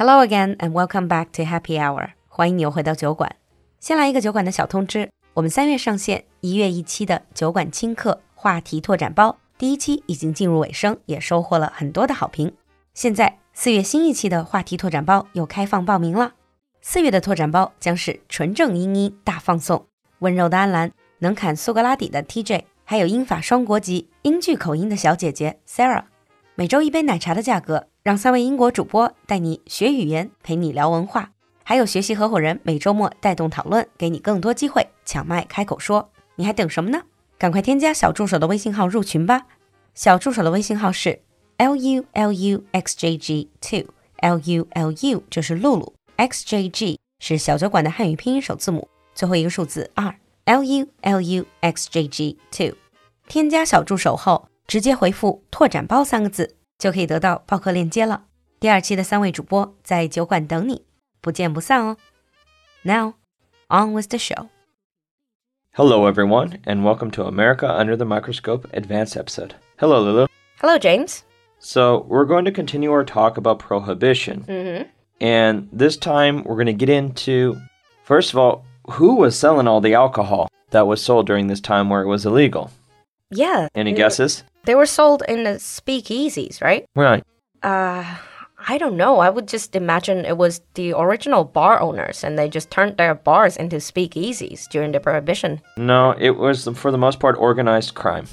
Hello again and welcome back to Happy Hour。欢迎你又回到酒馆。先来一个酒馆的小通知：我们三月上线，一月一期的酒馆轻课话题拓展包第一期已经进入尾声，也收获了很多的好评。现在四月新一期的话题拓展包又开放报名了。四月的拓展包将是纯正英音大放送，温柔的安澜，能侃苏格拉底的 TJ，还有英法双国籍英剧口音的小姐姐 Sarah。每周一杯奶茶的价格。让三位英国主播带你学语言，陪你聊文化，还有学习合伙人每周末带动讨论，给你更多机会抢麦开口说。你还等什么呢？赶快添加小助手的微信号入群吧！小助手的微信号是 l u l u x j g two，l u l u 就是露露，x j g 是小酒馆的汉语拼音首字母，最后一个数字二，l u l u x j g two。添加小助手后，直接回复“拓展包”三个字。就可以得到报课链接了。第二期的三位主播在酒馆等你，不见不散哦。Now, on with the show. Hello, everyone, and welcome to America Under the Microscope Advanced episode. Hello, Lulu. Hello, James. So, we're going to continue our talk about prohibition. Mm-hmm. And this time, we're going to get into, first of all, who was selling all the alcohol that was sold during this time where it was illegal? Yeah. Any guesses? They were sold in the speakeasies, right? Right. Uh, I don't know. I would just imagine it was the original bar owners and they just turned their bars into speakeasies during the prohibition. No, it was for the most part organized crime.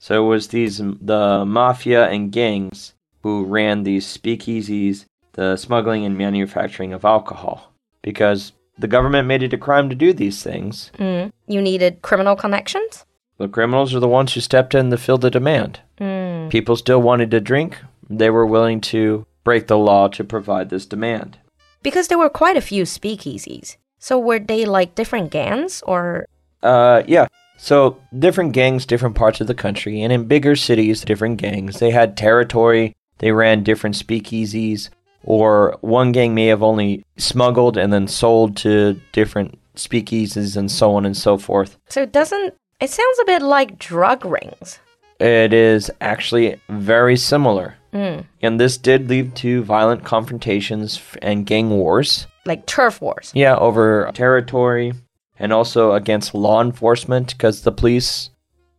So it was these the mafia and gangs who ran these speakeasies, the smuggling and manufacturing of alcohol because the government made it a crime to do these things. Mm. You needed criminal connections? The criminals are the ones who stepped in to fill the demand. Mm. People still wanted to drink. They were willing to break the law to provide this demand. Because there were quite a few speakeasies. So were they like different gangs or? Uh, yeah. So different gangs, different parts of the country, and in bigger cities, different gangs. They had territory. They ran different speakeasies, or one gang may have only smuggled and then sold to different speakeasies and so on and so forth. So it doesn't it sounds a bit like drug rings? It is actually very similar. Mm. And this did lead to violent confrontations and gang wars. Like turf wars. Yeah, over territory and also against law enforcement because the police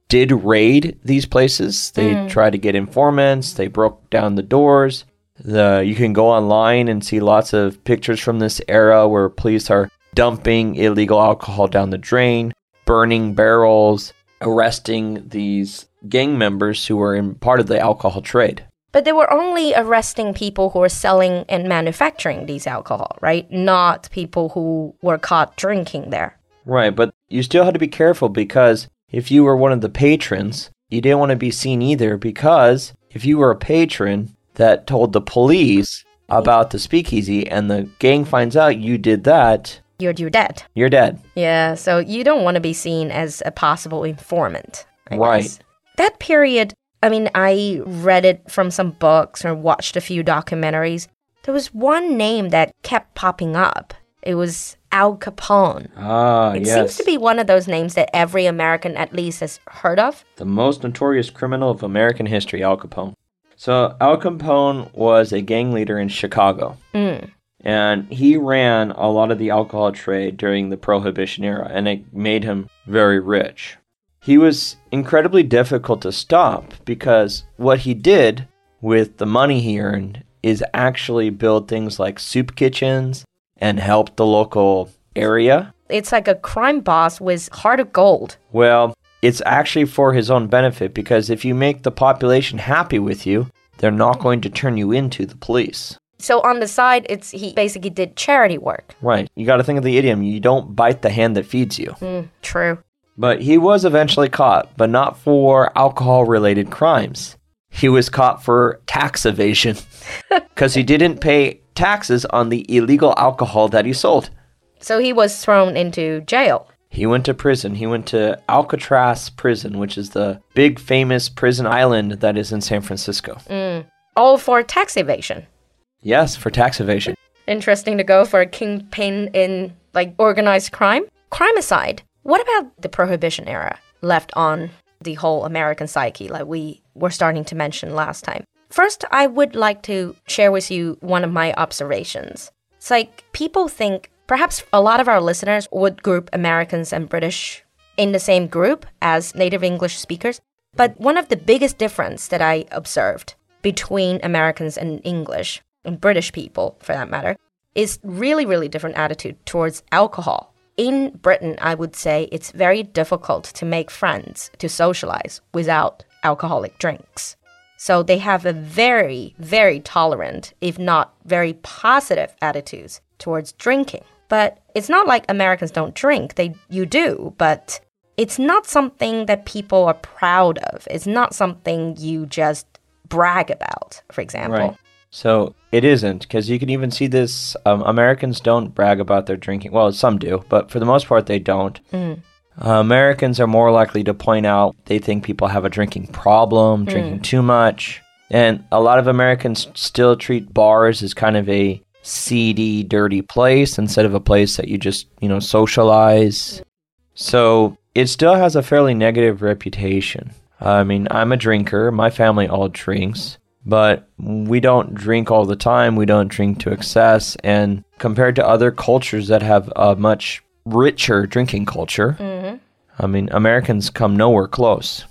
did raid these places. They Mm. tried to get informants, they broke down the doors. The you can go online and see lots of pictures from this era where police are dumping illegal alcohol down the drain, burning barrels, arresting these gang members who were in part of the alcohol trade. But they were only arresting people who were selling and manufacturing these alcohol, right? Not people who were caught drinking there. Right, but you still had to be careful because if you were one of the patrons, you didn't want to be seen either because if you were a patron that told the police about the speakeasy and the gang finds out you did that, You're, you're dead. you're dead. Yeah, so you don't want to be seen as a possible informant. I Right. guess. That period, I mean, I read it from some books or watched a few documentaries. There was one name that kept popping up. It was Al Capone. Ah, It yes. seems to be one of those names that every American at least has heard of. the most notorious criminal of American history, Al Capone. So, Al Capone was a gang leader in Chicago. Mm. And he ran a lot of the alcohol trade during the Prohibition era, and it made him very rich. He was incredibly difficult to stop because what he did with the money he earned is actually build things like soup kitchens and help the local area. It's like a crime boss with heart of gold. Well, it's actually for his own benefit because if you make the population happy with you, they're not going to turn you into the police. So on the side, it's he basically did charity work. Right. You got to think of the idiom you don't bite the hand that feeds you. Mm, true. But he was eventually caught, but not for alcohol related crimes. He was caught for tax evasion because he didn't pay taxes on the illegal alcohol that he sold. So he was thrown into jail. He went to prison. He went to Alcatraz prison, which is the big famous prison island that is in San Francisco. All for tax evasion. Yes, for tax evasion. Interesting to go for a kingpin in like organized crime. Crime aside, what about the prohibition era left on the whole American psyche like we were starting to mention last time? First, I would like to share with you one of my observations. It's like people think perhaps a lot of our listeners would group Americans and British in the same group as native English speakers. But one of the biggest difference that I observed between Americans and English and British people for that matter is really really different attitude towards alcohol. In Britain, I would say it's very difficult to make friends, to socialize without alcoholic drinks. So they have a very, very tolerant, if not very positive attitudes towards drinking. But it's not like Americans don't drink. They you do, but it's not something that people are proud of. It's not something you just brag about, for example. Right. So it isn't, because you can even see this. Um, Americans don't brag about their drinking. Well, some do, but for the most part, they don't. Uh, Americans are more likely to point out they think people have a drinking problem, drinking too much. And a lot of Americans still treat bars as kind of a seedy, dirty place instead of a place that you just, you know, socialize. So it still has a fairly negative reputation. I mean, I'm a drinker, my family all drinks, but we don't drink all the time, we don't drink to excess. And compared to other cultures that have a much richer drinking culture, mm-hmm. I mean, Americans come nowhere close.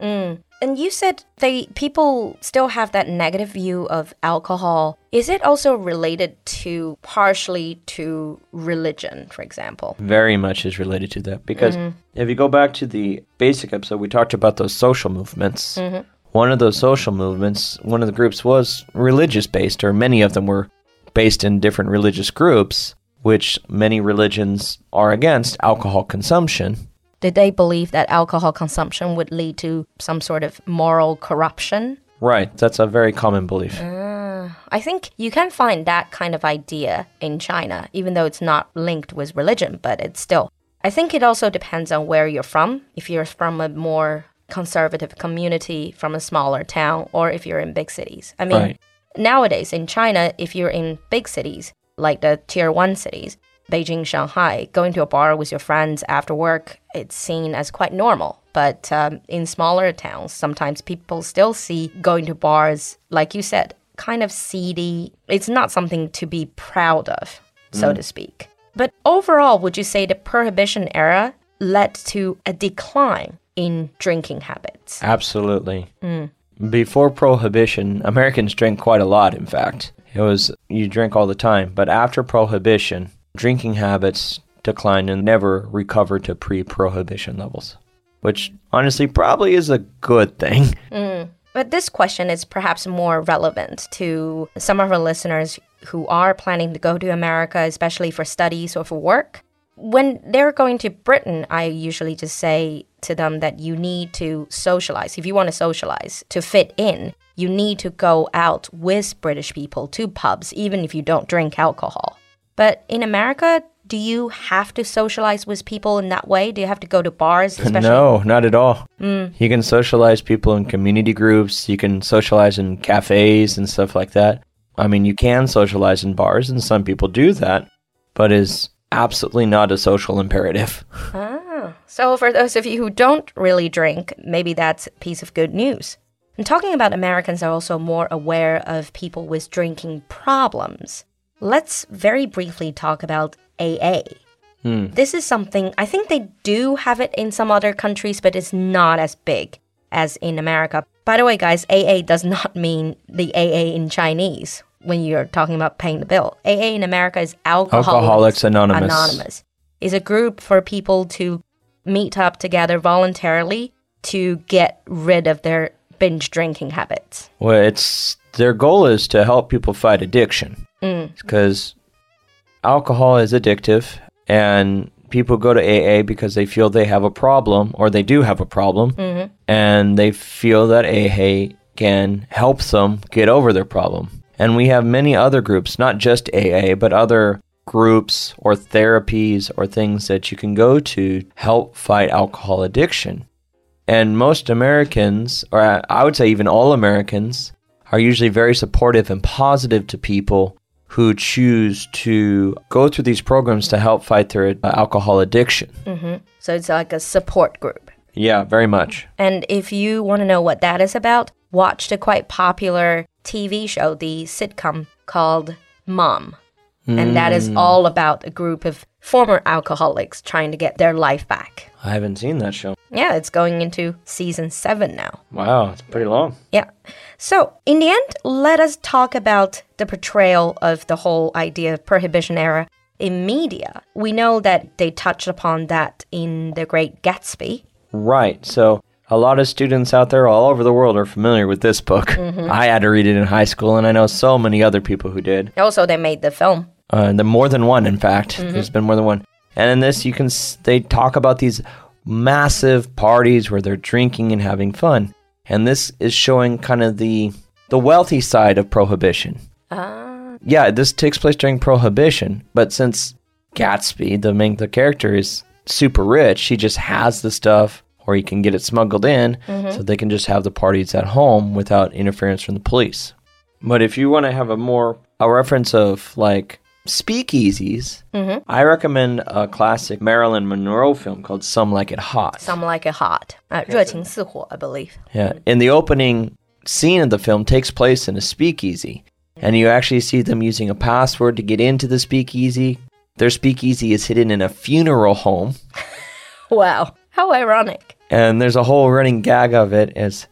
Mm. And you said they people still have that negative view of alcohol. Is it also related to partially to religion, for example? very much is related to that because mm-hmm. if you go back to the basic episode we talked about those social movements mm-hmm. One of those social movements one of the groups was religious based or many of them were based in different religious groups which many religions are against alcohol consumption Did they believe that alcohol consumption would lead to some sort of moral corruption? right that's a very common belief uh, I think you can find that kind of idea in China, even though it's not linked with religion, but it's still. I think it also depends on where you're from. If you're from a more conservative community, from a smaller town, or if you're in big cities. I mean, Right. nowadays in China, if you're in big cities, like the tier one cities, Beijing, Shanghai, going to a bar with your friends after work, it's seen as quite normal. But um, in smaller towns, sometimes people still see going to bars, like you said, kind of seedy. It's not something to be proud of, so to speak. But overall, would you say the prohibition era led to a decline in drinking habits? Absolutely. Mm. Before Prohibition, Americans drank quite a lot, in fact. It was, you drink all the time. But after Prohibition, drinking habits declined and never recovered to pre Prohibition levels, which honestly probably is a good thing. Mm. But this question is perhaps more relevant to some of our listeners who are planning to go to America, especially for studies or for work. When they're going to Britain, I usually just say to them that you need to socialize. If you want to socialize to fit in, you need to go out with British people to pubs, even if you don't drink alcohol. But in America, do you have to socialize with people in that way? Do you have to go to bars? Especially No, not at all. Mm. You can socialize people in community groups, you can socialize in cafes and stuff like that. I mean, you can socialize in bars, and some people do that, but is absolutely not a social imperative. Ah, So, for those of you who don't really drink, maybe that's a piece of good news. And talking about Americans are also more aware of people with drinking problems. Let's very briefly talk about AA. This is something I think they do have it in some other countries, but it's not as big as in America. By the way, guys, AA does not mean the AA in Chinese when you're talking about paying the bill. AA in America is Alcoholics, Alcoholics Anonymous. Anonymous. Is a group for people to meet up together voluntarily to get rid of their binge drinking habits. Well, it's their goal is to help people fight addiction mm. because alcohol is addictive, and people go to AA because they feel they have a problem or they do have a problem, mm-hmm. and they feel that AA can help them get over their problem. And we have many other groups, not just AA, but other groups or therapies or things that you can go to help fight alcohol addiction. And most Americans, or I would say even all Americans, are usually very supportive and positive to people who choose to go through these programs to help fight their uh, alcohol addiction. Mm-hmm. So it's like a support group. Yeah, very much. And if you want to know what that is about, watched a quite popular TV show, the sitcom called Mom. And that is hmm. all about a group of former alcoholics trying to get their life back. I haven't seen that show. Yeah, it's going into season seven now. Wow, it's pretty long. Yeah. So, in the end, let us talk about the portrayal of the whole idea of prohibition era in media. We know that they touched upon that in The Great Gatsby. Right. So a lot of students out there all over the world are familiar with this book. I had to read it in high school, and I know so many other people who did. Also, they made the film. Uh, the more than one, in fact. There's been more than one. And in this, you can s- they talk about these massive parties where they're drinking and having fun, and this is showing kind of the the wealthy side of prohibition. Ah. Yeah, this takes place during prohibition, but since Gatsby, the main the character, is super rich, he just has the stuff, or he can get it smuggled in, so they can just have the parties at home without interference from the police. But if you want to have a more a reference of like speakeasies, I recommend a classic Marilyn Monroe film called Some Like It Hot. Some like it hot. Uh, 热情似火, I believe. Yeah. In the opening scene of the film takes place in a speakeasy. And you actually see them using a password to get into the speakeasy. Their speakeasy is hidden in a funeral home. Wow. How ironic. And there's a whole running gag of it is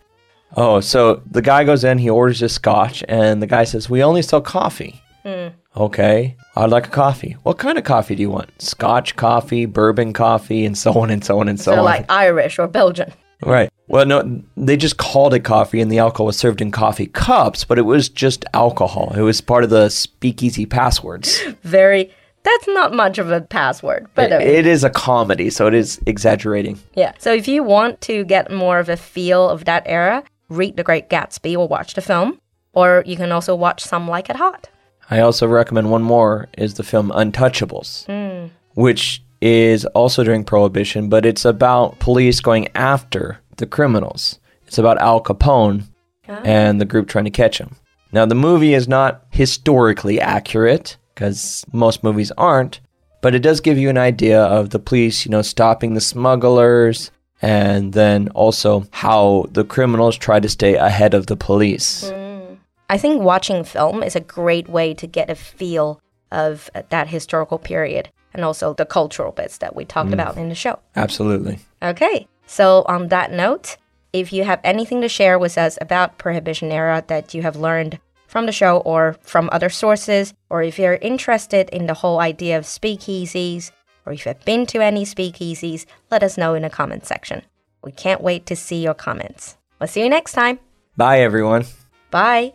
oh, so the guy goes in, he orders a scotch, and the guy says, We only sell coffee. Hmm. Okay, I'd like a coffee. What kind of coffee do you want? Scotch coffee, bourbon coffee, and so on and so on and so They're on. like Irish or Belgian. Right. Well, no, they just called it coffee, and the alcohol was served in coffee cups, but it was just alcohol. It was part of the speakeasy passwords. Very. That's not much of a password, but It- okay. it is a comedy, so it is exaggerating. Yeah. So if you want to get more of a feel of that era, read The Great Gatsby or watch the film. Or you can also watch Some Like It Hot. I also recommend one more is the film Untouchables, mm. which is also during Prohibition, but it's about police going after the criminals. It's about Al Capone ah. and the group trying to catch him. Now, the movie is not historically accurate because most movies aren't, but it does give you an idea of the police, you know, stopping the smugglers and then also how the criminals try to stay ahead of the police. Mm. I think watching film is a great way to get a feel of that historical period and also the cultural bits that we talked mm. about in the show. Absolutely. Okay, so on that note, if you have anything to share with us about Prohibition era that you have learned from the show or from other sources, or if you're interested in the whole idea of speakeasies, or if you've been to any speakeasies, let us know in the comment section. We can't wait to see your comments. We'll see you next time. Bye, everyone. Bye.